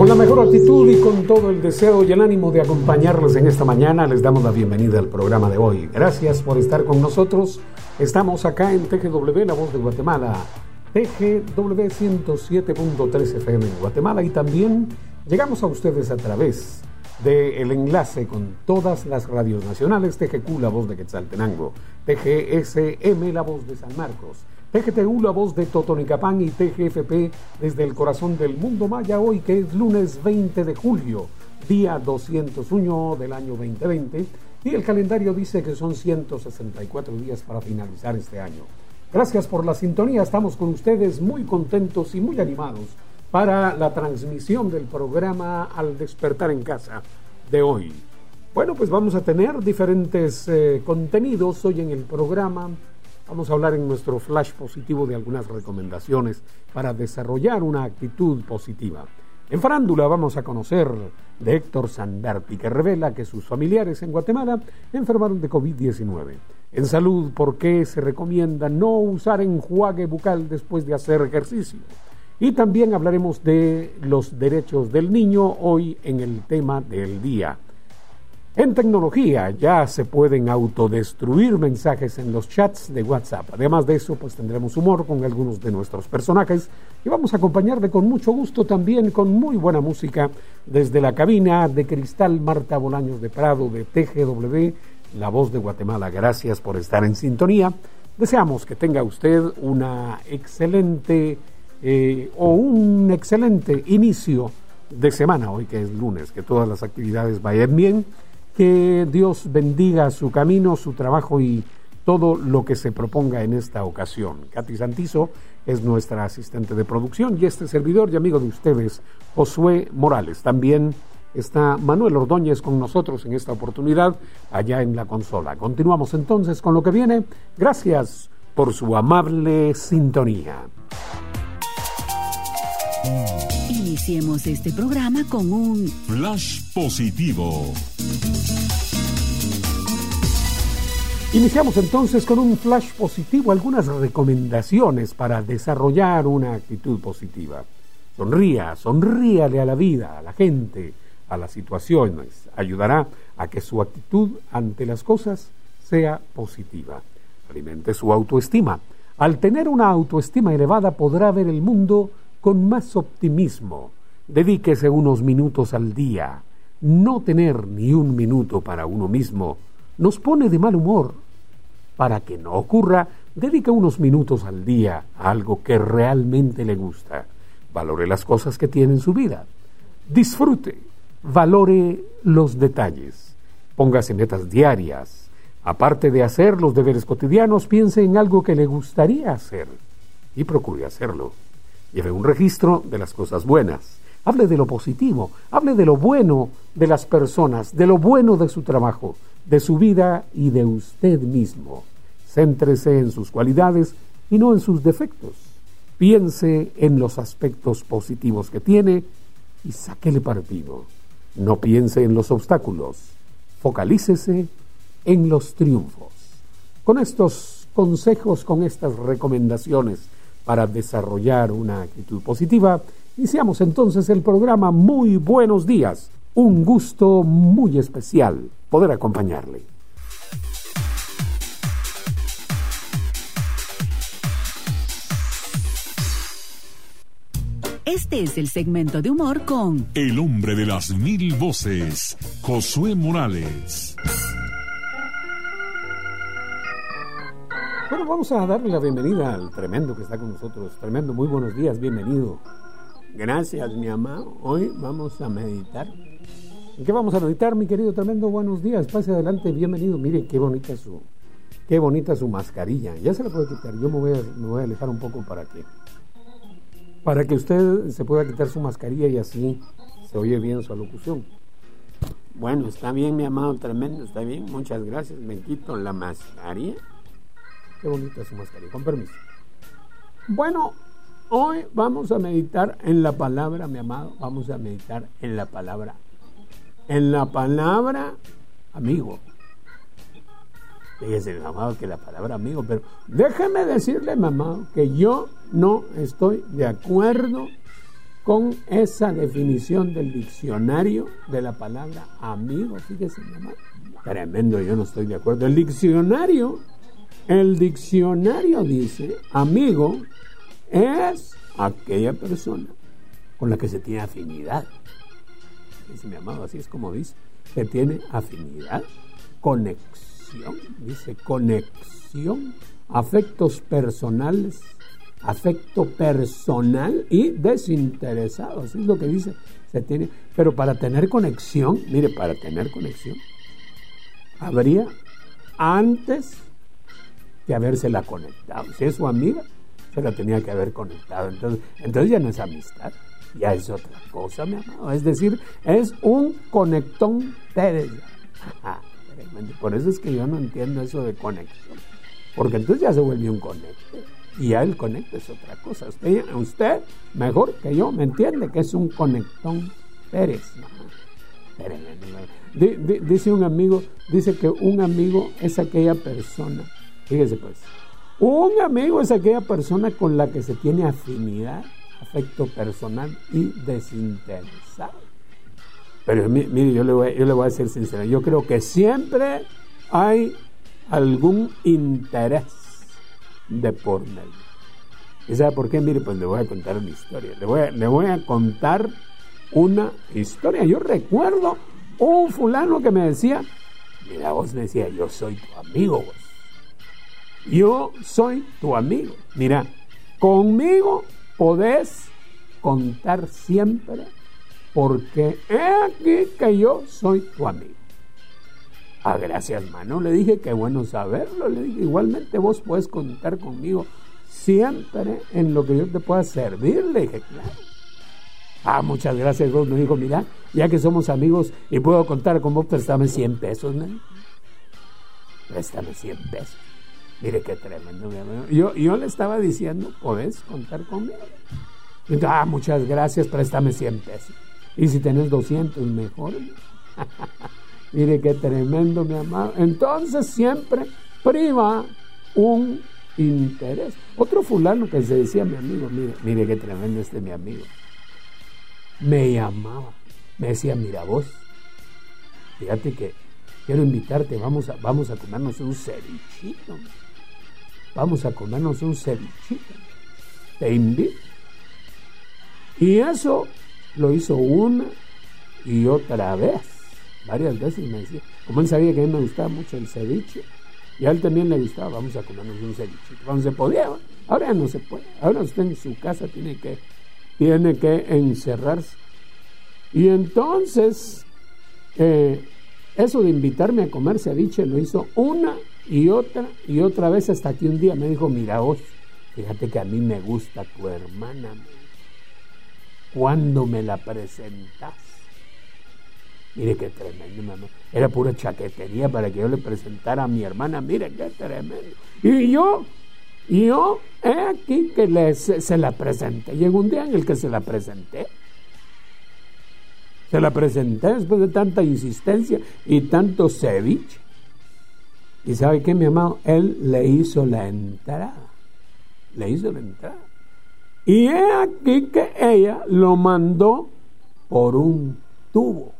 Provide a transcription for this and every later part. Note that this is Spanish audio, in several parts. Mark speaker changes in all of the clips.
Speaker 1: Con la mejor actitud y con todo el deseo y el ánimo de acompañarles en esta mañana, les damos la bienvenida al programa de hoy. Gracias por estar con nosotros. Estamos acá en TGW, La Voz de Guatemala, TGW 107.3 FM en Guatemala. Y también llegamos a ustedes a través del enlace con todas las radios nacionales, TGQ, La Voz de Quetzaltenango, TGSM, La Voz de San Marcos, TGTU, La Voz de Totonicapán y TGFP desde el corazón del mundo maya hoy que es lunes 20 de julio, día 201 del año 2020 y el calendario dice que son 164 días para finalizar este año. Gracias por la sintonía, estamos con ustedes muy contentos y muy animados para la transmisión del programa Al despertar en casa de hoy. Bueno, pues vamos a tener diferentes eh, contenidos hoy en el programa Vamos a hablar en nuestro flash positivo de algunas recomendaciones para desarrollar una actitud positiva. En farándula vamos a conocer de Héctor Sanberti, que revela que sus familiares en Guatemala enfermaron de COVID-19. En salud, ¿por qué se recomienda no usar enjuague bucal después de hacer ejercicio? Y también hablaremos de los derechos del niño hoy en el tema del día. En tecnología ya se pueden autodestruir mensajes en los chats de WhatsApp. Además de eso, pues tendremos humor con algunos de nuestros personajes y vamos a acompañarle con mucho gusto también con muy buena música desde la cabina de Cristal Marta Bolaños de Prado de TGW, La Voz de Guatemala. Gracias por estar en sintonía. Deseamos que tenga usted una excelente eh, o un excelente inicio de semana, hoy que es lunes, que todas las actividades vayan bien que Dios bendiga su camino, su trabajo y todo lo que se proponga en esta ocasión. Katy Santizo es nuestra asistente de producción y este servidor y amigo de ustedes, Josué Morales. También está Manuel Ordóñez con nosotros en esta oportunidad allá en la consola. Continuamos entonces con lo que viene. Gracias por su amable sintonía.
Speaker 2: Iniciemos este programa con un
Speaker 3: flash positivo.
Speaker 1: Iniciamos entonces con un flash positivo, algunas recomendaciones para desarrollar una actitud positiva. Sonría, sonríale a la vida, a la gente, a las situaciones. Ayudará a que su actitud ante las cosas sea positiva. Alimente su autoestima. Al tener una autoestima elevada podrá ver el mundo con más optimismo. Dedíquese unos minutos al día. No tener ni un minuto para uno mismo nos pone de mal humor. Para que no ocurra, dedique unos minutos al día a algo que realmente le gusta. Valore las cosas que tiene en su vida. Disfrute, valore los detalles. Póngase metas diarias. Aparte de hacer los deberes cotidianos, piense en algo que le gustaría hacer y procure hacerlo. Lleve un registro de las cosas buenas. Hable de lo positivo, hable de lo bueno de las personas, de lo bueno de su trabajo, de su vida y de usted mismo. Céntrese en sus cualidades y no en sus defectos. Piense en los aspectos positivos que tiene y sáquele partido. No piense en los obstáculos. Focalícese en los triunfos. Con estos consejos, con estas recomendaciones para desarrollar una actitud positiva, iniciamos entonces el programa Muy Buenos Días. Un gusto muy especial poder acompañarle.
Speaker 2: Este es el segmento de humor con
Speaker 3: El hombre de las mil voces, Josué Morales.
Speaker 1: Bueno, vamos a darle la bienvenida al tremendo que está con nosotros. Tremendo, muy buenos días, bienvenido.
Speaker 4: Gracias, mi amado. Hoy vamos a meditar
Speaker 1: ¿En qué vamos a meditar, mi querido tremendo? Buenos días, pase adelante, bienvenido. Mire qué bonita su, qué bonita su mascarilla. Ya se la puede quitar. Yo me voy a, me voy a alejar un poco para que, para que usted se pueda quitar su mascarilla y así se oye bien su alocución.
Speaker 4: Bueno, está bien, mi amado tremendo, está bien. Muchas gracias. Me quito la mascarilla.
Speaker 1: Qué bonita su mascarilla. Con permiso.
Speaker 4: Bueno, hoy vamos a meditar en la palabra, mi amado. Vamos a meditar en la palabra en la palabra amigo. Fíjese, amado, que la palabra amigo, pero déjeme decirle, mamá, que yo no estoy de acuerdo
Speaker 1: con esa definición del diccionario de la palabra amigo. Fíjese, mi amado. Tremendo, yo no estoy de acuerdo. El diccionario, el diccionario dice, amigo es aquella persona con la que se tiene afinidad. Dice mi amado, así es como dice, que tiene afinidad, conexión, dice conexión, afectos personales, afecto personal y desinteresado, así es lo que dice, se tiene, pero para tener conexión, mire, para tener conexión, habría antes que habérsela conectado. Si es su amiga, se la tenía que haber conectado. Entonces, entonces ya no es amistad, ya es otra cosa, mi amado. Es decir, es un conectón Pérez. Por eso es que yo no entiendo eso de conexión. Porque entonces ya se vuelve un conecte. Y ya el conecte es otra cosa. Usted, usted mejor que yo, me entiende que es un conectón Pérez. Dice un amigo, dice que un amigo es aquella persona, fíjese pues, un amigo es aquella persona con la que se tiene afinidad, afecto personal y desinteresado. Pero mire, yo le, voy, yo le voy a ser sincero, yo creo que siempre hay algún interés de por medio. ¿Y sabe por qué? Mire, pues le voy a contar una historia. Le voy le voy a contar una historia. Yo recuerdo un fulano que me decía, mira, vos me decía, yo soy tu amigo. Yo soy tu amigo. Mira, conmigo podés contar siempre porque he aquí que yo soy tu amigo. Ah, gracias, mano. Le dije que bueno saberlo. Le dije, igualmente vos puedes contar conmigo siempre en lo que yo te pueda servir. Le dije, claro. Ah, muchas gracias, vos. Me dijo, mira, ya que somos amigos y puedo contar con vos, préstame 100 pesos, ¿no? Préstame 100 pesos. Mire qué tremendo, mi amigo. Yo, yo le estaba diciendo, ¿podés contar conmigo? ah, muchas gracias, préstame 100 pesos. Y si tenés 200, mejor. Mire qué tremendo, mi amado. Entonces siempre priva un interés. Otro fulano que se decía mi amigo, mire, mire qué tremendo este mi amigo. Me llamaba, me decía, mira vos, fíjate que quiero invitarte, vamos a, vamos a comernos un cevichito. Vamos a comernos un cevichito. Te invito. Y eso lo hizo una y otra vez. Varias veces me decía, como él sabía que a mí me gustaba mucho el ceviche, y a él también le gustaba, vamos a comernos un cevichito. Cuando se podía, ahora no se puede. Ahora usted en su casa tiene que, tiene que encerrarse. Y entonces, eh, eso de invitarme a comer ceviche lo hizo una y otra y otra vez hasta que un día me dijo, mira vos, fíjate que a mí me gusta tu hermana. ¿Cuándo me la presentas? Mire qué tremendo, mamá. Era pura chaquetería para que yo le presentara a mi hermana. Mire qué tremendo. Y yo, yo, he aquí que le, se, la presenté. Llegó un día en el que se la presenté. Se la presenté después de tanta insistencia y tanto ceviche. Y sabe qué, mi amado, él le hizo la entrada. Le hizo la entrada. Y he aquí que ella lo mandó por un tubo.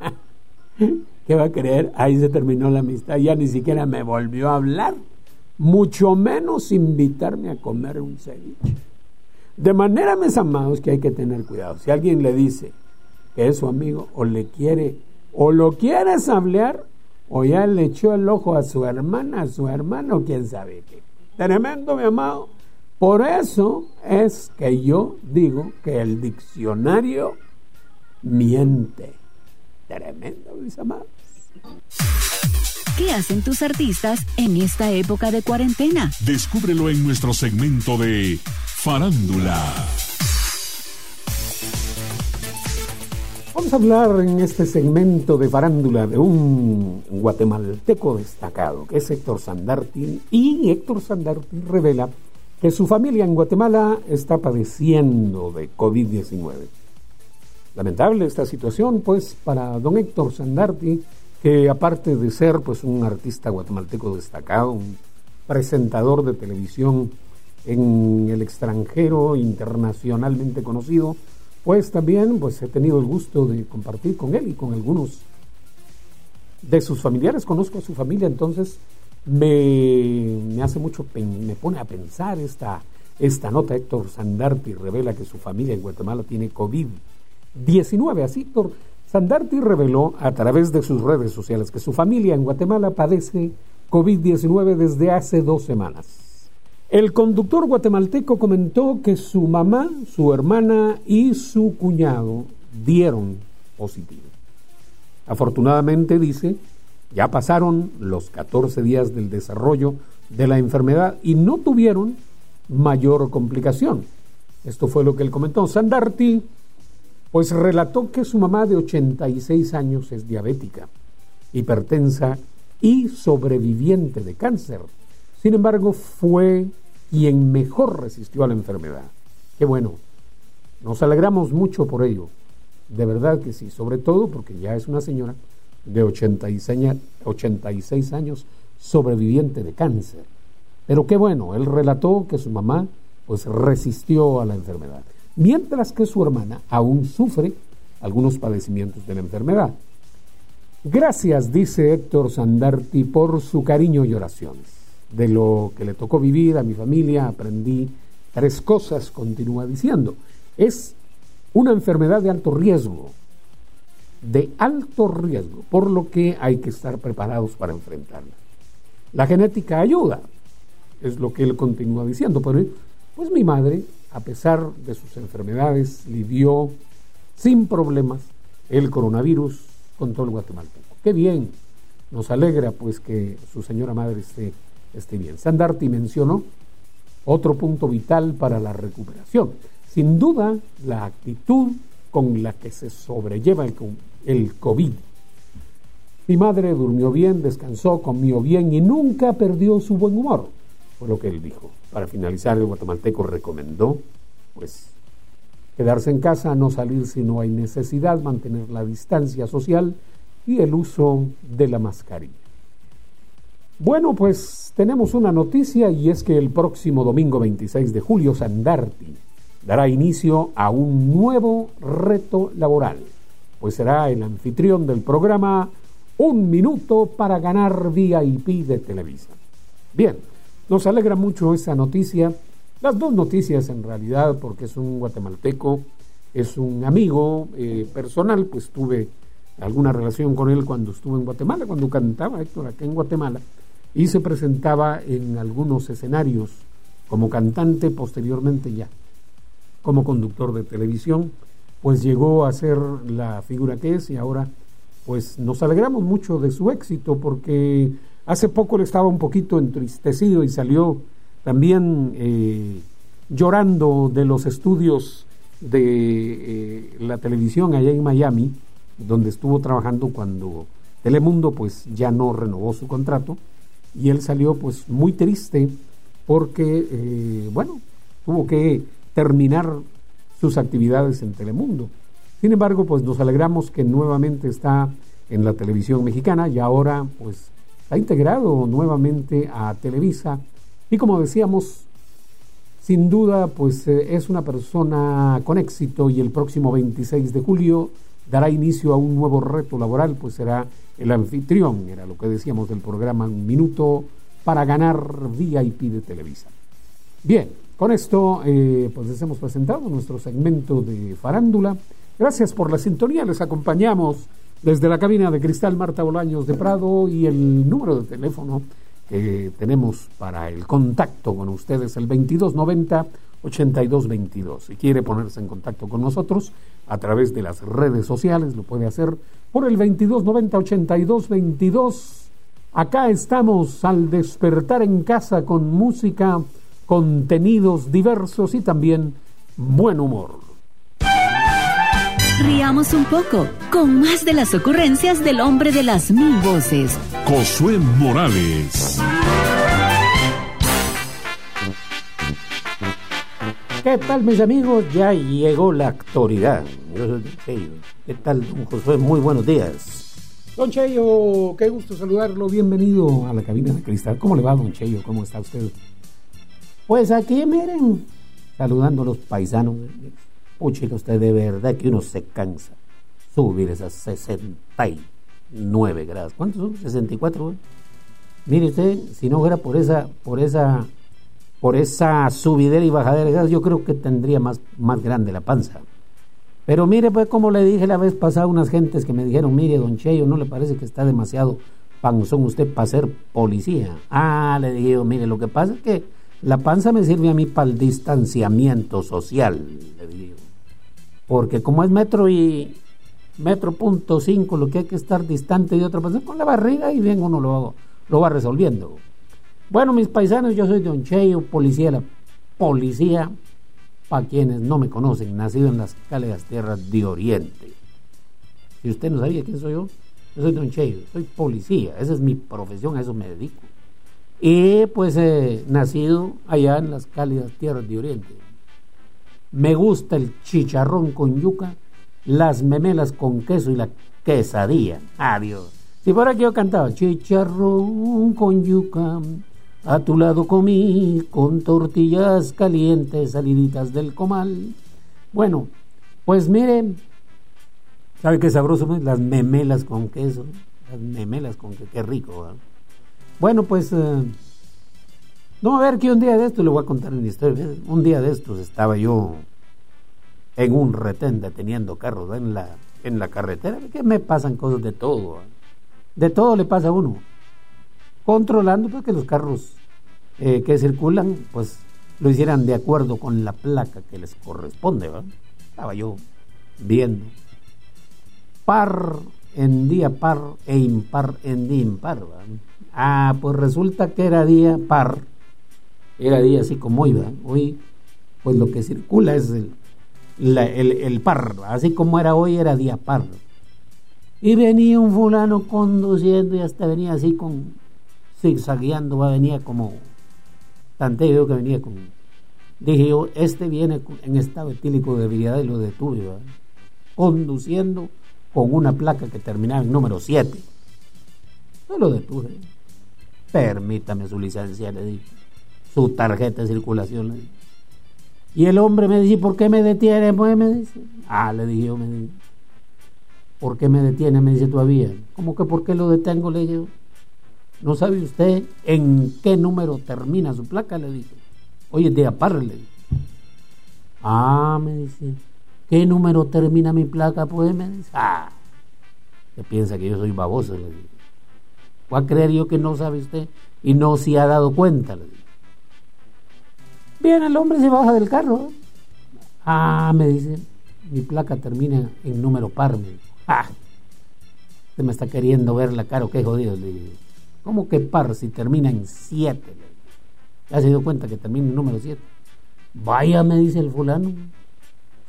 Speaker 1: ¿Qué va a creer? Ahí se terminó la amistad. Ya ni siquiera me volvió a hablar. Mucho menos invitarme a comer un ceviche. De manera, mis amados, que hay que tener cuidado. Si alguien le dice que es su amigo o le quiere, o lo quieres hablar, o ya le echó el ojo a su hermana, a su hermano, quién sabe qué. Tremendo, mi amado. Por eso es que yo digo que el diccionario miente. Tremendo, mis amados.
Speaker 2: ¿Qué hacen tus artistas en esta época de cuarentena?
Speaker 3: Descúbrelo en nuestro segmento de Farándula.
Speaker 5: Vamos a hablar en este segmento de farándula de un guatemalteco destacado, que es Héctor Sandarti, y Héctor Sandarti revela que su familia en Guatemala está padeciendo de COVID-19. Lamentable esta situación, pues, para don Héctor Sandarti, que aparte de ser pues un artista guatemalteco destacado, un presentador de televisión
Speaker 1: en el extranjero, internacionalmente conocido, pues también pues he tenido el gusto de compartir con él y con algunos de sus familiares, conozco a su familia, entonces me, me hace mucho, me pone a pensar esta, esta nota. Héctor Sandarti revela que su familia en Guatemala tiene COVID-19. Así, Héctor Sandarti reveló a través de sus redes sociales que su familia en Guatemala padece COVID-19 desde hace dos semanas. El conductor guatemalteco comentó que su mamá, su hermana y su cuñado dieron positivo. Afortunadamente, dice, ya pasaron los 14 días del desarrollo de la enfermedad y no tuvieron mayor complicación. Esto fue lo que él comentó. Sandarti, pues relató que su mamá de 86 años es diabética, hipertensa y sobreviviente de cáncer. Sin embargo, fue quien mejor resistió a la enfermedad. Qué bueno. Nos alegramos mucho por ello. De verdad que sí, sobre todo porque ya es una señora de 86 años, sobreviviente de cáncer. Pero qué bueno, él relató que su mamá pues resistió a la enfermedad, mientras que su hermana aún sufre algunos padecimientos de la enfermedad. Gracias, dice Héctor Sandarti, por su cariño y oraciones. De lo que le tocó vivir a mi familia aprendí tres cosas, continúa diciendo. Es una enfermedad de alto riesgo, de alto riesgo, por lo que hay que estar preparados para enfrentarla. La genética ayuda, es lo que él continúa diciendo, pues mi madre, a pesar de sus enfermedades, lidió sin problemas el coronavirus con todo el guatemalteco. Qué bien, nos alegra pues que su señora madre esté, esté bien. Sandarti mencionó otro punto vital para la recuperación. Sin duda, la actitud con la que se sobrelleva el, COVID. Mi madre durmió bien, descansó, comió bien y nunca perdió su buen humor, fue lo que él dijo. Para finalizar, el guatemalteco recomendó, pues, quedarse en casa, no salir si no hay necesidad, mantener la distancia social y el uso de la mascarilla. Bueno, pues tenemos una noticia y es que el próximo domingo 26 de julio Sandarti dará inicio a un nuevo reto laboral pues será el anfitrión del programa Un Minuto para Ganar VIP de Televisa. Bien, nos alegra mucho esa noticia, las dos noticias en realidad, porque es un guatemalteco, es un amigo eh, personal, pues tuve alguna relación con él cuando estuve en Guatemala, cuando cantaba Héctor acá en Guatemala, y se presentaba en algunos escenarios como cantante, posteriormente ya como conductor de televisión pues llegó a ser la figura que es y ahora pues nos alegramos mucho de su éxito porque hace poco le estaba un poquito entristecido y salió también eh, llorando de los estudios de eh, la televisión allá en Miami, donde estuvo trabajando cuando Telemundo pues ya no renovó su contrato y él salió pues muy triste porque eh, bueno tuvo que terminar sus actividades en Telemundo. Sin embargo, pues nos alegramos que nuevamente está en la televisión mexicana y ahora pues ha integrado nuevamente a Televisa y como decíamos, sin duda pues eh, es una persona con éxito y el próximo 26 de julio dará inicio a un nuevo reto laboral, pues será el anfitrión, era lo que decíamos del programa Un Minuto para ganar VIP de Televisa. Bien, con esto, eh, pues les hemos presentado nuestro segmento de farándula. Gracias por la sintonía. Les acompañamos desde la cabina de Cristal Marta Bolaños de Prado y el número de teléfono que tenemos para el contacto con ustedes, el 2290-8222. Si quiere ponerse en contacto con nosotros a través de las redes sociales, lo puede hacer por el 2290-8222. Acá estamos al despertar en casa con música contenidos diversos y también buen humor.
Speaker 2: Riamos un poco con más de las ocurrencias del hombre de las mil voces.
Speaker 3: Josué Morales.
Speaker 1: ¿Qué tal mis amigos? Ya llegó la actualidad. ¿Qué tal, don Josué? Muy buenos días. Don Cheyo, qué gusto saludarlo. Bienvenido a la cabina de cristal. ¿Cómo le va, don Cheyo? ¿Cómo está usted? Pues aquí, miren, saludando a los paisanos. Puchica, usted de verdad que uno se cansa. Subir esas 69 grados. ¿Cuántos son? 64. Mire usted, si no fuera por esa, por esa, por esa subidera y bajadera de grados, yo creo que tendría más, más grande la panza. Pero mire, pues como le dije la vez pasada a unas gentes que me dijeron, mire, don Cheyo, ¿no le parece que está demasiado panzón usted para ser policía? Ah, le dije, mire, lo que pasa es que la panza me sirve a mí para el distanciamiento social, le digo. Porque como es metro y metro punto cinco, lo que hay que estar distante de otra persona, con la barriga y bien uno lo, lo va resolviendo. Bueno, mis paisanos, yo soy Don Cheyo, policía, la policía para quienes no me conocen, nacido en las cálidas tierras de Oriente. Si usted no sabía quién soy yo, yo soy Don Cheyo, soy policía, esa es mi profesión, a eso me dedico. Y pues he nacido allá en las cálidas tierras de Oriente. Me gusta el chicharrón con yuca, las memelas con queso y la quesadilla. Adiós. Si fuera que yo cantaba chicharrón con yuca, a tu lado comí con tortillas calientes saliditas del comal. Bueno, pues miren, ¿sabe qué sabroso? Las memelas con queso. Las memelas con queso, qué rico. Bueno, pues, eh, no, a ver que un día de esto le voy a contar una historia. Un día de estos estaba yo en un retén deteniendo carros en la, en la carretera. Que me pasan cosas de todo. De todo le pasa a uno controlando para que los carros eh, que circulan pues lo hicieran de acuerdo con la placa que les corresponde. Estaba yo viendo par en día par e impar en día impar. Ah, pues resulta que era día par, era día así como hoy, hoy pues lo que circula es el, el, el par, así como era hoy era día par. Y venía un fulano conduciendo y hasta venía así con zigzagueando, va, venía como tanteo que venía con. Dije yo, este viene en estado etílico de debilidad y lo detuve, conduciendo con una placa que terminaba en número 7. Yo lo detuve. Permítame su licencia, le dije. Su tarjeta de circulación, le dije. Y el hombre me dice, ¿por qué me detiene? Pues me dice. Ah, le dije yo, me dice. ¿Por qué me detiene? Me dice todavía. ¿Cómo que por qué lo detengo? Le dije ¿No sabe usted en qué número termina su placa? Le dije. Oye, de aparre, le dije. Ah, me dice. ¿Qué número termina mi placa? Pues me dice. Ah, ¿qué piensa que yo soy baboso? Le. ¿Va a creer yo que no sabe usted y no se ha dado cuenta? Le dije. Bien, el hombre se baja del carro. Ah, me dice. Mi placa termina en número par. Me dice. Ah, usted me está queriendo ver la cara, qué jodido. Le dije. ¿Cómo que par si termina en 7? ¿Ya se dio cuenta que termina en número 7? Vaya, me dice el fulano.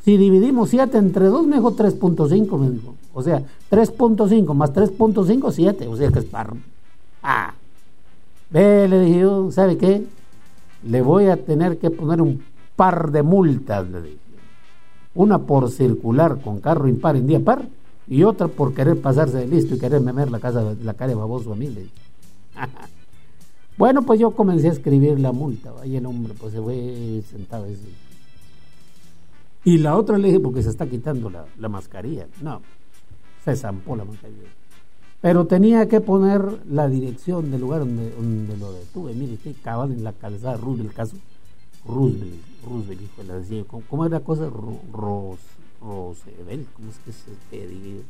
Speaker 1: Si dividimos 7 entre 2, me dijo 3.5, me dijo. O sea, 3.5 más 3.5, 7. O sea que es par. Ah. Ve, le dije yo, ¿sabe qué? Le voy a tener que poner un par de multas, le dije. Una por circular con carro impar en día par y otra por querer pasarse de listo y querer memer la, casa, la cara de baboso a mí, le dije. bueno, pues yo comencé a escribir la multa, y el hombre pues se fue sentado. Y la otra le dije, porque se está quitando la, mascarilla. No, se zampó la mascarilla. Pero tenía que poner la dirección del lugar donde, donde lo detuve. Mire, estoy cabal en la calzada Roosevelt, caso Roosevelt, Roosevelt, hijo, la decía, ¿cómo, era la cosa? Ros, Roosevelt, ¿cómo es que se pide?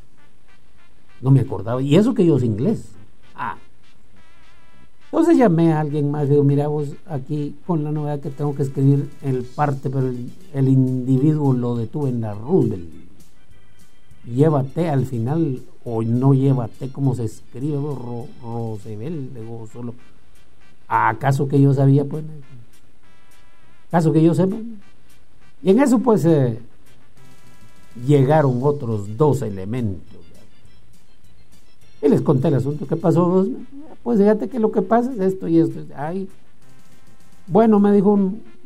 Speaker 1: No me acordaba. Y eso que yo soy inglés. Entonces llamé a alguien más y digo, mira vos aquí con la novedad que tengo que escribir el parte, pero el, individuo lo detuve en la Roosevelt. Llévate al final o no llévate como se escribe Ro, Roosevelt, digo solo. ¿Acaso que yo sabía? Pues, ¿acaso que yo sepa? Y en eso pues eh, llegaron otros dos elementos. Y les conté el asunto. ¿Qué pasó? Pues fíjate que lo que pasa es esto y esto. Ay, bueno, me dijo,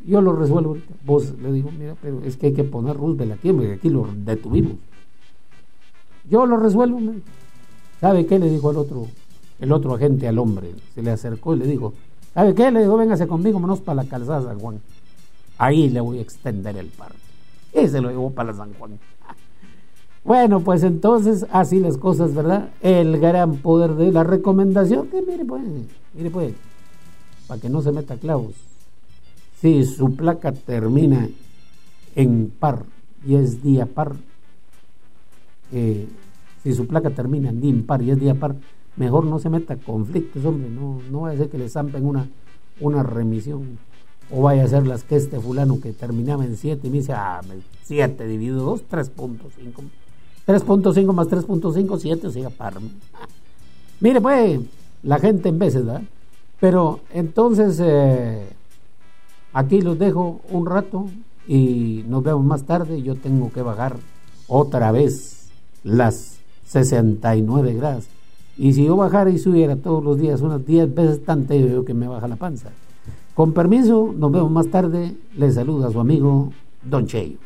Speaker 1: yo lo resuelvo Vos le dijo, mira, pero es que hay que poner Roosevelt aquí, porque aquí lo detuvimos. Yo lo resuelvo. ¿Sabe qué le dijo el otro, el otro agente al hombre? Se le acercó y le dijo,
Speaker 4: ¿Sabe qué? Le digo, véngase conmigo, menos para la calzada San Juan. Ahí le voy a extender el parque. Y se lo llevo para San Juan. Bueno, pues entonces, así las cosas, ¿verdad? El gran poder de la recomendación, que mire pues, mire pues, para que no se meta clavos. Si su placa termina en par y es día par, eh, si su placa termina en impar y es día par, mejor no se meta conflictos, hombre, no, no vaya a ser que le zampen una, una remisión. O vaya a ser las que este fulano que terminaba en 7 y me dice, ah, 7 dividido 2, 3.5. 3.5 más 3.5, 7, o sea, par. Mire, pues, la gente en veces, ¿verdad? Pero entonces, eh, aquí los dejo un rato y nos vemos más tarde. Yo tengo que bajar otra vez las 69 grados. Y si yo bajara y subiera todos los días unas 10 veces tanto, yo que me baja la panza. Con permiso, nos vemos más tarde. Le saluda su amigo Don Cheyo.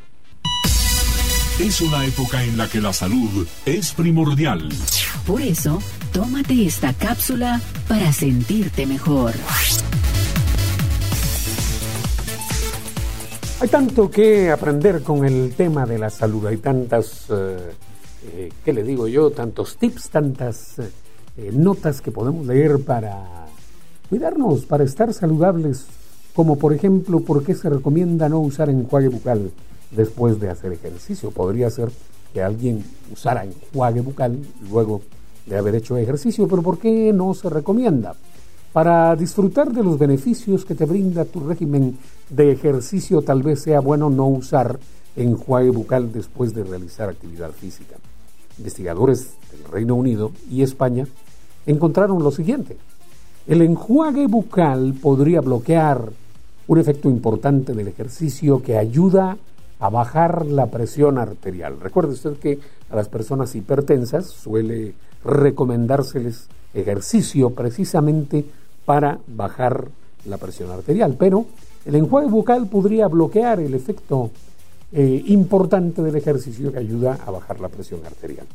Speaker 3: Es una época en la que la salud es primordial.
Speaker 2: Por eso, tómate esta cápsula para sentirte mejor.
Speaker 1: Hay tanto que aprender con el tema de la salud, hay tantas, eh, eh, ¿qué le digo yo? Tantos tips, tantas eh, notas que podemos leer para cuidarnos, para estar saludables, como por ejemplo, ¿por qué se recomienda no usar enjuague bucal después de hacer ejercicio? Podría ser que alguien usara enjuague bucal luego de haber hecho ejercicio, pero ¿por qué no se recomienda? Para disfrutar de los beneficios que te brinda tu régimen de ejercicio, tal vez sea bueno no usar enjuague bucal después de realizar actividad física. Investigadores del Reino Unido y España encontraron lo siguiente. El enjuague bucal podría bloquear un efecto importante del ejercicio que ayuda a bajar la presión arterial. Recuerde usted que a las personas hipertensas suele recomendárseles ejercicio precisamente para bajar la presión arterial, pero el enjuague bucal podría bloquear el efecto eh, importante del ejercicio que ayuda a bajar la presión arterial.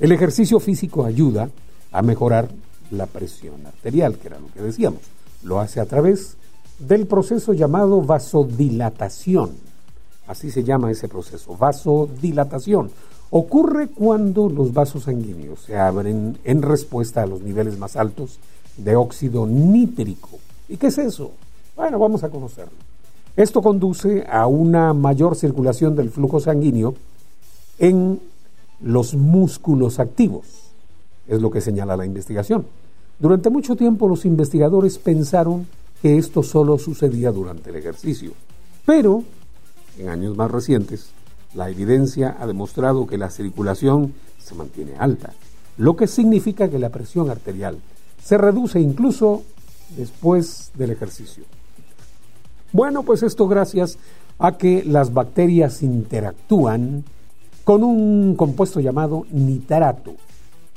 Speaker 1: El ejercicio físico ayuda a mejorar la presión arterial, que era lo que decíamos. Lo hace a través del proceso llamado vasodilatación. Así se llama ese proceso, vasodilatación. Ocurre cuando los vasos sanguíneos se abren en respuesta a los niveles más altos de óxido nítrico. ¿Y qué es eso? Bueno, vamos a conocerlo. Esto conduce a una mayor circulación del flujo sanguíneo en los músculos activos, es lo que señala la investigación. Durante mucho tiempo los investigadores pensaron que esto solo sucedía durante el ejercicio, pero en años más recientes la evidencia ha demostrado que la circulación se mantiene alta, lo que significa que la presión arterial se reduce incluso después del ejercicio. Bueno, pues esto gracias a que las bacterias interactúan con un compuesto llamado nitrato.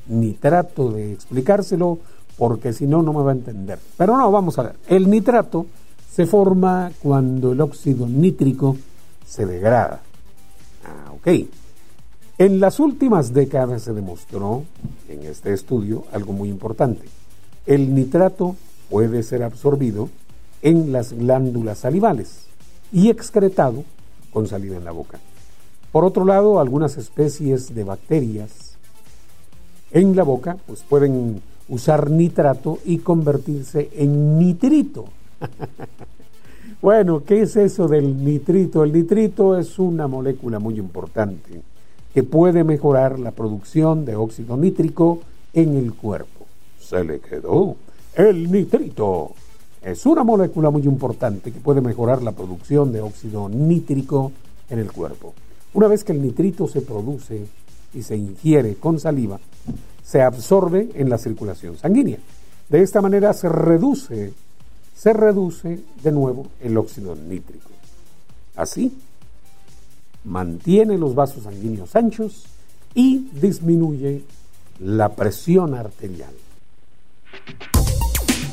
Speaker 1: Nitrato de explicárselo porque si no, no me va a entender. Pero no, vamos a ver. El nitrato se forma cuando el óxido nítrico se degrada. Ah, ok. En las últimas décadas se demostró en este estudio algo muy importante. El nitrato puede ser absorbido en las glándulas salivales y excretado con saliva en la boca. Por otro lado, algunas especies de bacterias en la boca pues pueden usar nitrato y convertirse en nitrito. bueno, ¿qué es eso del nitrito? El nitrito es una molécula muy importante que puede mejorar la producción de óxido nítrico en el cuerpo. Se le quedó el nitrito. Es una molécula muy importante que puede mejorar la producción de óxido nítrico en el cuerpo. Una vez que el nitrito se produce y se ingiere con saliva, se absorbe en la circulación sanguínea. De esta manera se reduce, se reduce de nuevo el óxido nítrico. Así, mantiene los vasos sanguíneos anchos y disminuye la presión arterial.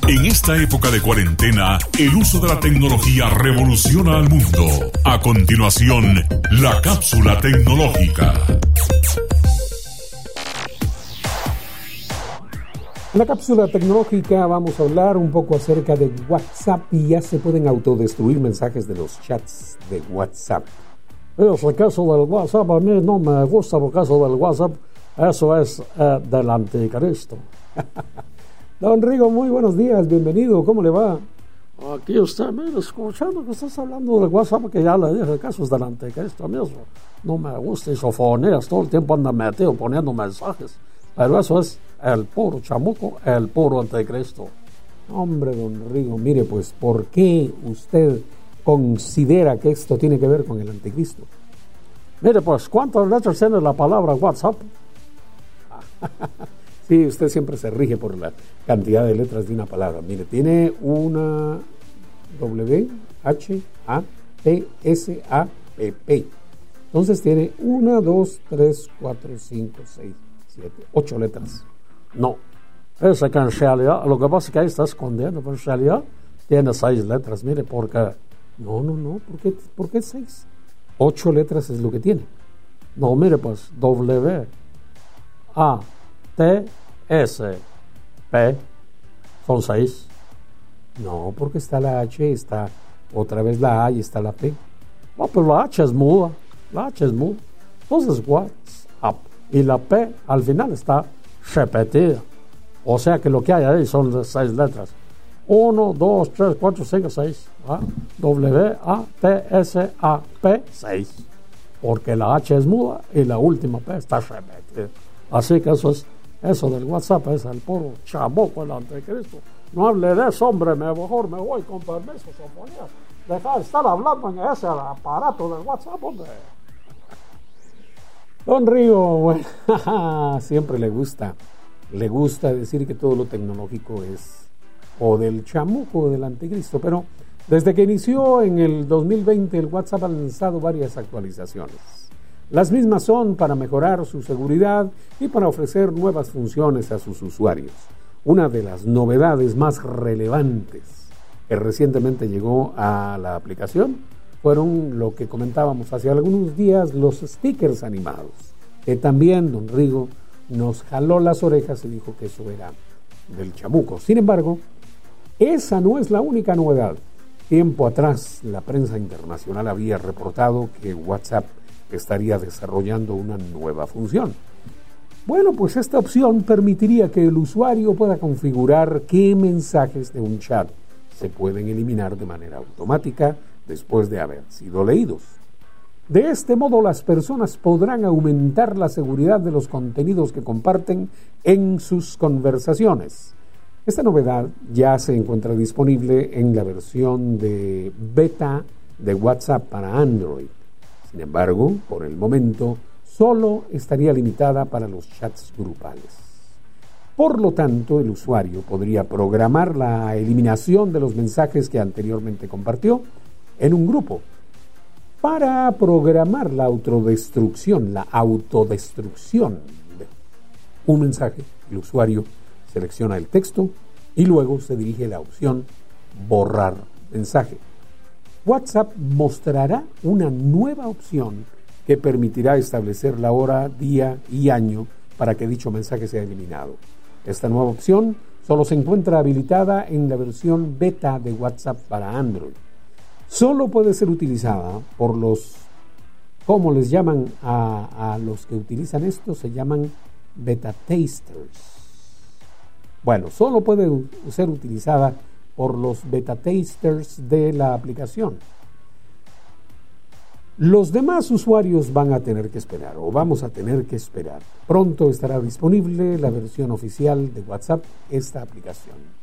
Speaker 3: En esta época de cuarentena, el uso de la tecnología revoluciona al mundo. A continuación, la cápsula tecnológica.
Speaker 1: En la cápsula tecnológica vamos a hablar un poco acerca de WhatsApp y ya se pueden autodestruir mensajes de los chats de WhatsApp.
Speaker 6: Es el caso del WhatsApp, a mí no me gusta el caso del WhatsApp, eso es eh, del anticristo.
Speaker 1: Don Rigo, muy buenos días, bienvenido, ¿cómo le va?
Speaker 6: Aquí usted, mire, escuchando que estás hablando del WhatsApp, que ya le dije, el caso es del anticristo mismo. No me gusta isofonías, todo el tiempo anda metido poniendo mensajes. Pero eso es el puro chamuco, el puro anticristo.
Speaker 1: Hombre, don Rigo, mire, pues, ¿por qué usted considera que esto tiene que ver con el anticristo?
Speaker 6: Mire, pues, ¿cuántas letras tiene la palabra WhatsApp?
Speaker 1: sí, usted siempre se rige por la cantidad de letras de una palabra. Mire, tiene una W, H, A, T, S, A, P, P. Entonces tiene una, dos, tres, cuatro, cinco, seis, siete, ocho letras.
Speaker 6: No. Es que en realidad, lo que pasa es que ahí está escondiendo, pero en realidad tiene seis letras. Mire, porque.
Speaker 1: No, no, no. ¿Por qué, ¿Por qué seis? Ocho letras es lo que tiene.
Speaker 6: No, mire, pues W, A, T, S, P, son seis.
Speaker 1: No, porque está la H, está otra vez la A y está la P.
Speaker 6: No, pero la H es muda. La H es muda. Entonces, WhatsApp. Y la P al final está repetida. O sea que lo que hay ahí son seis letras. 1, 2, 3, 4, 5, 6. W, A, T, S, A, P, 6. Porque la H es muda y la última P está repetida. Así que eso es, eso del WhatsApp es el puro chaboco el anticristo. No hable de eso, hombre, mejor me voy con permiso, Sofonía. Deja de estar hablando en ese aparato del WhatsApp, hombre.
Speaker 1: Don Río, siempre le gusta, le gusta decir que todo lo tecnológico es o del chamuco o del anticristo, pero desde que inició en el 2020 el WhatsApp ha lanzado varias actualizaciones. Las mismas son para mejorar su seguridad y para ofrecer nuevas funciones a sus usuarios. Una de las novedades más relevantes que recientemente llegó a la aplicación fueron lo que comentábamos hace algunos días, los stickers animados, que también don Rigo nos jaló las orejas y dijo que eso era del chamuco. Sin embargo, esa no es la única novedad. Tiempo atrás, la prensa internacional había reportado que WhatsApp estaría desarrollando una nueva función. Bueno, pues esta opción permitiría que el usuario pueda configurar qué mensajes de un chat se pueden eliminar de manera automática después de haber sido leídos. De este modo las personas podrán aumentar la seguridad de los contenidos que comparten en sus conversaciones. Esta novedad ya se encuentra disponible en la versión de beta de WhatsApp para Android. Sin embargo, por el momento, solo estaría limitada para los chats grupales. Por lo tanto, el usuario podría programar la eliminación de los mensajes que anteriormente compartió en un grupo. Para programar la autodestrucción, la autodestrucción de un mensaje, el usuario selecciona el texto y luego se dirige a la opción borrar mensaje. WhatsApp mostrará una nueva opción que permitirá establecer la hora, día y año para que dicho mensaje sea eliminado. Esta nueva opción solo se encuentra habilitada en la versión beta de WhatsApp para Android solo puede ser utilizada por los, ¿cómo les llaman a, los que utilizan esto? Se llaman beta tasters. Bueno, solo puede ser utilizada por los beta tasters de la aplicación. Los demás usuarios van a tener que esperar o vamos a tener que esperar. Pronto estará disponible la versión oficial de WhatsApp, esta aplicación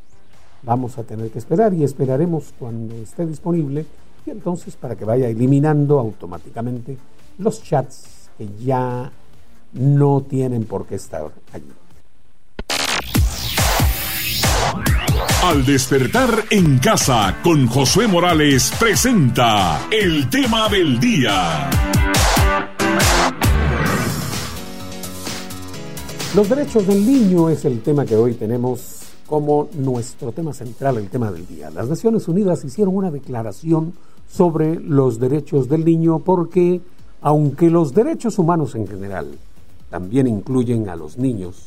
Speaker 1: vamos a tener que esperar y esperaremos cuando esté disponible y entonces para que vaya eliminando automáticamente los chats que ya no tienen por qué estar allí.
Speaker 3: Al despertar en casa con Josué Morales presenta el tema del día.
Speaker 1: Los derechos del niño es el tema que hoy tenemos como nuestro tema central, el tema del día. Las Naciones Unidas hicieron una declaración sobre los derechos del niño porque, aunque los derechos humanos en general también incluyen a los niños,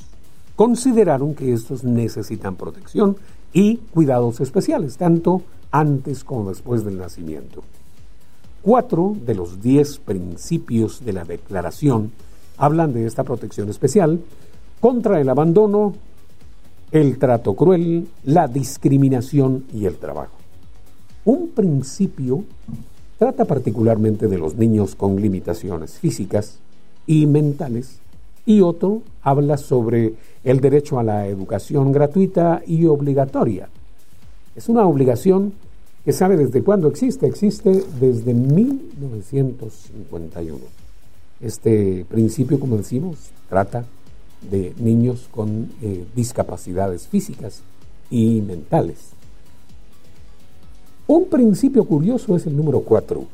Speaker 1: consideraron que estos necesitan protección y cuidados especiales, tanto antes como después del nacimiento. Cuatro de los diez principios de la declaración hablan de esta protección especial contra el abandono, el trato cruel, la discriminación y el trabajo. Un principio trata particularmente de los niños con limitaciones físicas y mentales y otro habla sobre el derecho a la educación gratuita y obligatoria. Es una obligación que sabe desde cuándo existe, existe desde 1951. Este principio, como decimos, trata de niños con eh, discapacidades físicas y mentales. Un principio curioso es el número 4.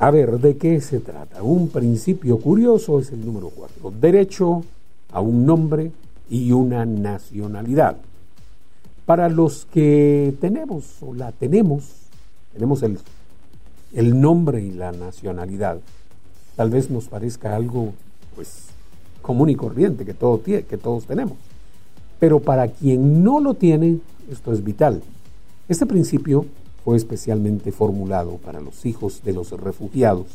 Speaker 1: A ver, ¿de qué se trata? Un principio curioso es el número 4. Derecho a un nombre y una nacionalidad. Para los que tenemos o la tenemos, tenemos el, el nombre y la nacionalidad, tal vez nos parezca algo pues común y corriente que, todo, que todos tenemos. Pero para quien no lo tiene, esto es vital. Este principio fue especialmente formulado para los hijos de los refugiados,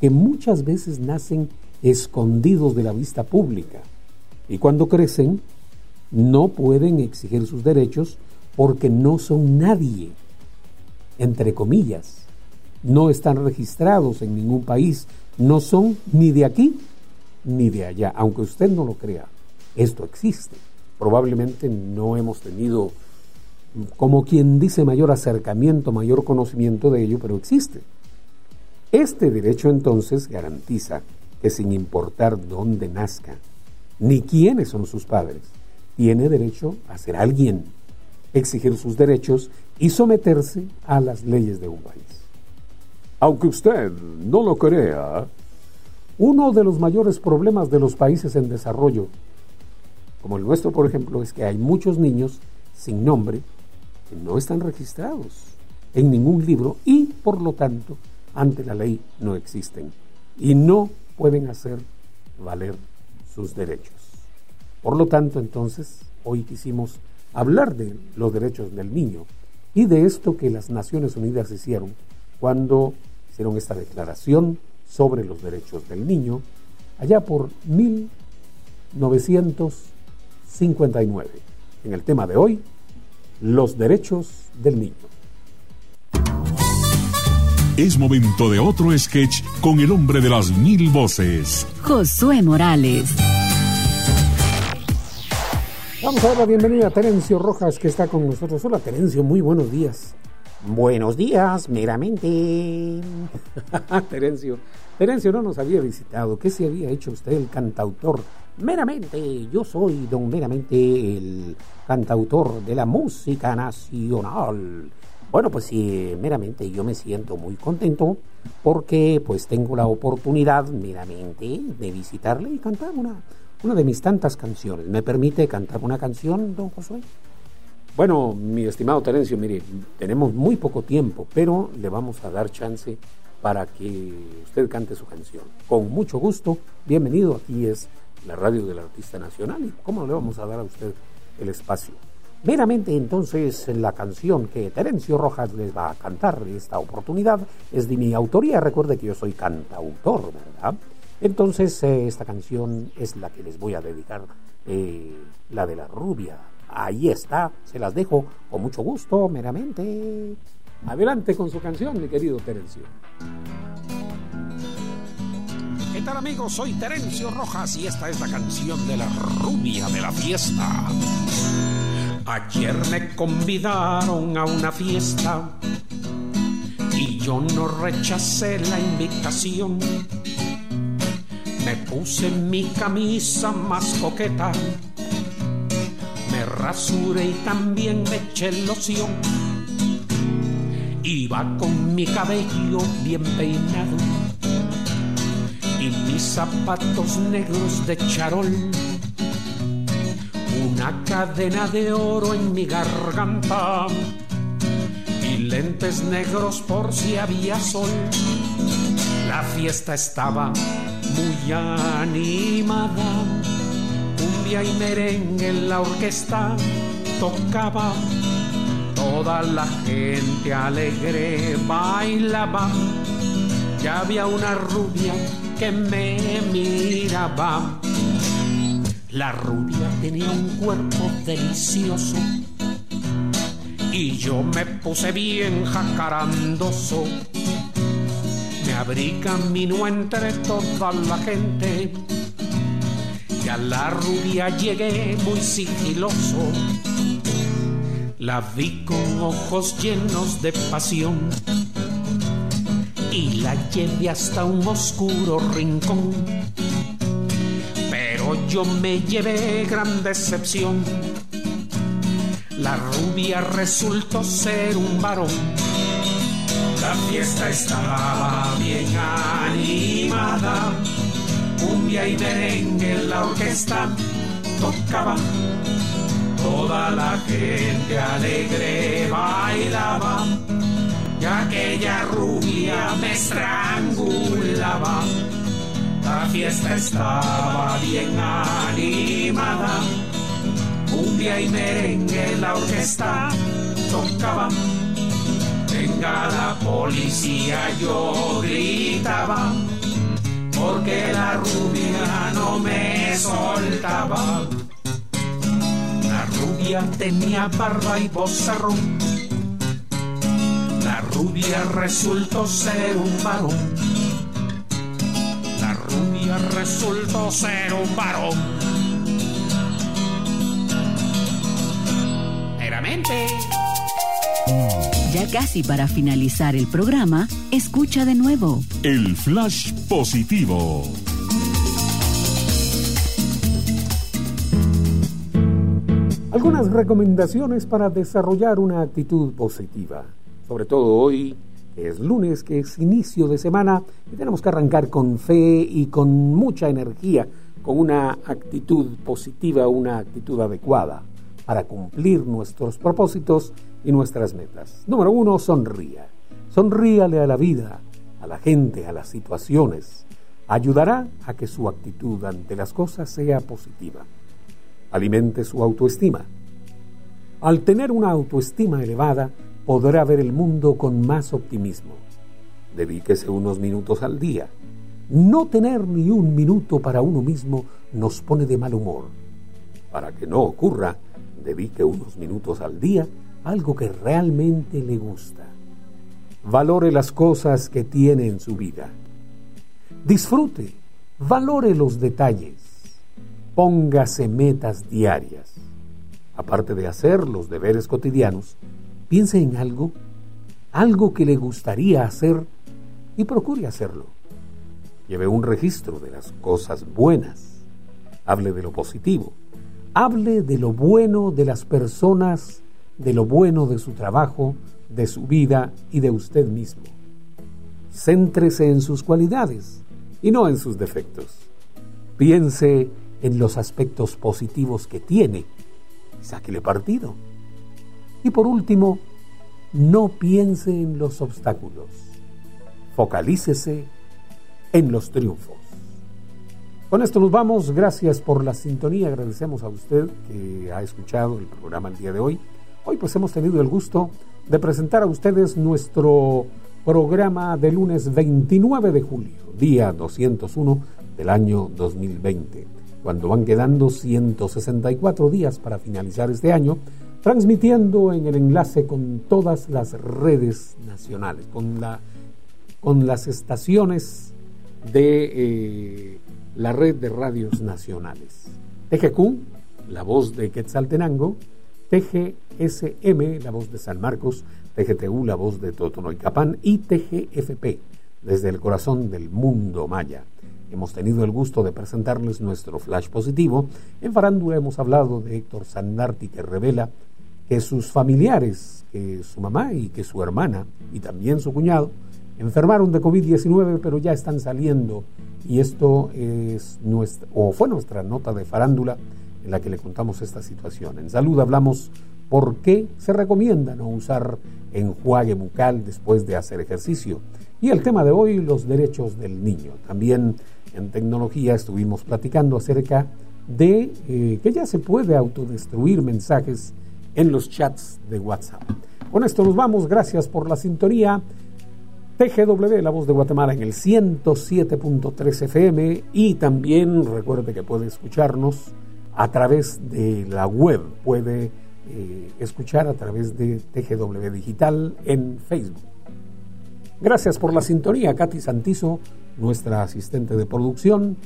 Speaker 1: que muchas veces nacen escondidos de la vista pública y cuando crecen no pueden exigir sus derechos porque no son nadie, entre comillas, no están registrados en ningún país, no son ni de aquí ni de allá, aunque usted no lo crea, esto existe. Probablemente no hemos tenido, como quien dice, mayor acercamiento, mayor conocimiento de ello, pero existe. Este derecho entonces garantiza que sin importar dónde nazca, ni quiénes son sus padres, tiene derecho a ser alguien, exigir sus derechos y someterse a las leyes de un país. Aunque usted no lo crea, uno de los mayores problemas de los países en desarrollo, como el nuestro por ejemplo, es que hay muchos niños sin nombre que no están registrados en ningún libro y por lo tanto ante la ley no existen y no pueden hacer valer sus derechos. Por lo tanto, entonces, hoy quisimos hablar de los derechos del niño y de esto que las Naciones Unidas hicieron cuando hicieron esta declaración sobre los derechos del niño allá por 1959. En el tema de hoy, los derechos del niño.
Speaker 3: Es momento de otro sketch con el hombre de las mil voces.
Speaker 2: Josué Morales.
Speaker 1: Vamos a dar la bienvenida a Terencio Rojas que está con nosotros. Hola Terencio, muy buenos días.
Speaker 7: Buenos días, meramente.
Speaker 1: Terencio, Terencio no nos había visitado. ¿Qué se había hecho usted, el cantautor?
Speaker 7: Meramente, yo soy don Meramente, el cantautor de la música nacional. Bueno, pues sí, meramente yo me siento muy contento porque pues tengo la oportunidad meramente de visitarle y cantar una, una de mis tantas canciones. ¿Me permite cantar una canción, don Josué?
Speaker 1: Bueno, mi estimado Terencio, mire, tenemos muy poco tiempo, pero le vamos a dar chance para que usted cante su canción. Con mucho gusto, bienvenido, aquí es la radio del artista nacional y cómo le vamos a dar a usted el espacio.
Speaker 7: Meramente entonces la canción que Terencio Rojas les va a cantar esta oportunidad es de mi autoría, recuerde que yo soy cantautor, ¿verdad? Entonces, eh, esta canción es la que les voy a dedicar, eh, la de la rubia. Ahí está, se las dejo con mucho gusto, meramente.
Speaker 1: Adelante con su canción, mi querido Terencio.
Speaker 7: ¿Qué tal amigos? Soy Terencio Rojas y esta es la canción de la rubia de la fiesta. Ayer me convidaron a una fiesta y yo no rechacé la invitación me puse mi camisa más coqueta, me rasuré y también me eché loción. Iba con mi cabello bien peinado y mis zapatos negros de charol. Una cadena de oro en mi garganta y lentes negros por si había sol. La fiesta estaba muy animada. Y merengue en la orquesta tocaba. Toda la gente alegre bailaba. Ya había una rubia que me miraba. La rubia tenía un cuerpo delicioso y yo me puse bien jacarandoso. Me abrí camino entre toda la gente y a la rubia llegué muy sigiloso. La vi con ojos llenos de pasión y la llevé hasta un oscuro rincón. Pero yo me llevé gran decepción. La rubia resultó ser un varón. La fiesta estaba bien animada. Cumbia y merengue en la orquesta tocaba. Toda la gente alegre bailaba y aquella rubia me estrangulaba. La fiesta estaba bien animada, cumbia y merengue la orquesta tocaba. Venga la policía, yo gritaba, porque la rubia no me soltaba. La rubia tenía barba y bozarrón la rubia resultó ser un varón. La rubia resultó ser un varón. Meramente.
Speaker 2: Ya casi para finalizar el programa, escucha de nuevo.
Speaker 3: El flash positivo.
Speaker 1: Algunas recomendaciones para desarrollar una actitud positiva sobre todo hoy, es lunes, que es inicio de semana, y tenemos que arrancar con fe y con mucha energía, con una actitud positiva, una actitud adecuada para cumplir nuestros propósitos y nuestras metas. Número uno, sonría. Sonríale a la vida, a la gente, a las situaciones. Ayudará a que su actitud ante las cosas sea positiva. Alimente su autoestima. Al tener una autoestima elevada, podrá ver el mundo con más optimismo. Dedíquese unos minutos al día. No tener ni un minuto para uno mismo nos pone de mal humor. Para que no ocurra, dedique unos minutos al día algo que realmente le gusta. Valore las cosas que tiene en su vida. Disfrute, valore los detalles. Póngase metas diarias. Aparte de hacer los deberes cotidianos, Piense en algo, algo que le gustaría hacer y procure hacerlo. Lleve un registro de las cosas buenas. Hable de lo positivo. Hable de lo bueno de las personas, de lo bueno de su trabajo, de su vida y de usted mismo. Céntrese en sus cualidades y no en sus defectos. Piense en los aspectos positivos que tiene y sáquele partido. Y por último, no piense en los obstáculos. Focalícese en los triunfos. Con esto nos vamos. Gracias por la sintonía. Agradecemos a usted que ha escuchado el programa el día de hoy. Hoy pues hemos tenido el gusto de presentar a ustedes nuestro programa de lunes 29 de julio, día 201 del año 2020. Cuando van quedando 164 días para finalizar este año, transmitiendo en el enlace con todas las redes nacionales, con, la, con las estaciones de eh, la red de radios nacionales. TGQ, la voz de Quetzaltenango, TGSM, la voz de San Marcos, TGTU, la voz de Totonoicapán y TGFP, desde el corazón del mundo maya. Hemos tenido el gusto de presentarles nuestro flash positivo. En Farándula hemos hablado de Héctor Sandarti que revela que sus familiares, que su mamá y que su hermana y también su cuñado enfermaron de COVID-19, pero ya están saliendo. Y esto es nuestra, o fue nuestra nota de farándula en la que le contamos esta situación. En salud hablamos por qué se recomienda no usar enjuague bucal después de hacer ejercicio. Y el tema de hoy, los derechos del niño. También en tecnología estuvimos platicando acerca de eh, que ya se puede autodestruir mensajes en los chats de WhatsApp. Con esto nos vamos, gracias por la sintonía. TGW, la voz de Guatemala en el 107.3 FM y también recuerde que puede escucharnos a través de la web, puede eh, escuchar a través de TGW Digital en Facebook. Gracias por la sintonía, Katy Santizo, nuestra asistente de producción,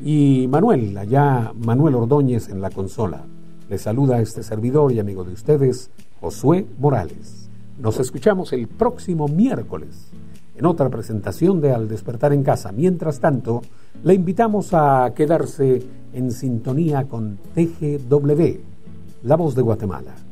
Speaker 1: y Manuel, allá Manuel Ordóñez en la consola. Les saluda este servidor y amigo de ustedes, Josué Morales. Nos escuchamos el próximo miércoles en otra presentación de Al despertar en casa. Mientras tanto, le invitamos a quedarse en sintonía con TGW, la voz de Guatemala.